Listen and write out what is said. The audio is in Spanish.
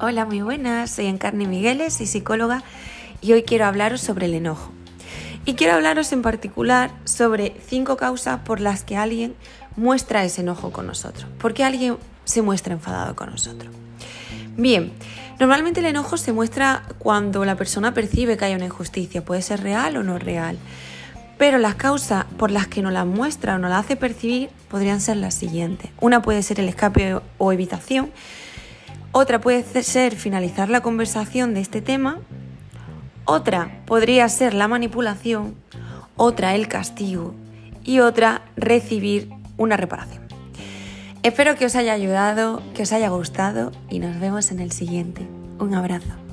Hola, muy buenas. Soy Encarni Migueles, soy psicóloga y hoy quiero hablaros sobre el enojo. Y quiero hablaros en particular sobre cinco causas por las que alguien muestra ese enojo con nosotros. ¿Por qué alguien se muestra enfadado con nosotros? Bien, normalmente el enojo se muestra cuando la persona percibe que hay una injusticia. Puede ser real o no real. Pero las causas por las que nos la muestra o nos la hace percibir podrían ser las siguientes. Una puede ser el escape o evitación, otra puede ser finalizar la conversación de este tema, otra podría ser la manipulación, otra el castigo y otra recibir una reparación. Espero que os haya ayudado, que os haya gustado y nos vemos en el siguiente. Un abrazo.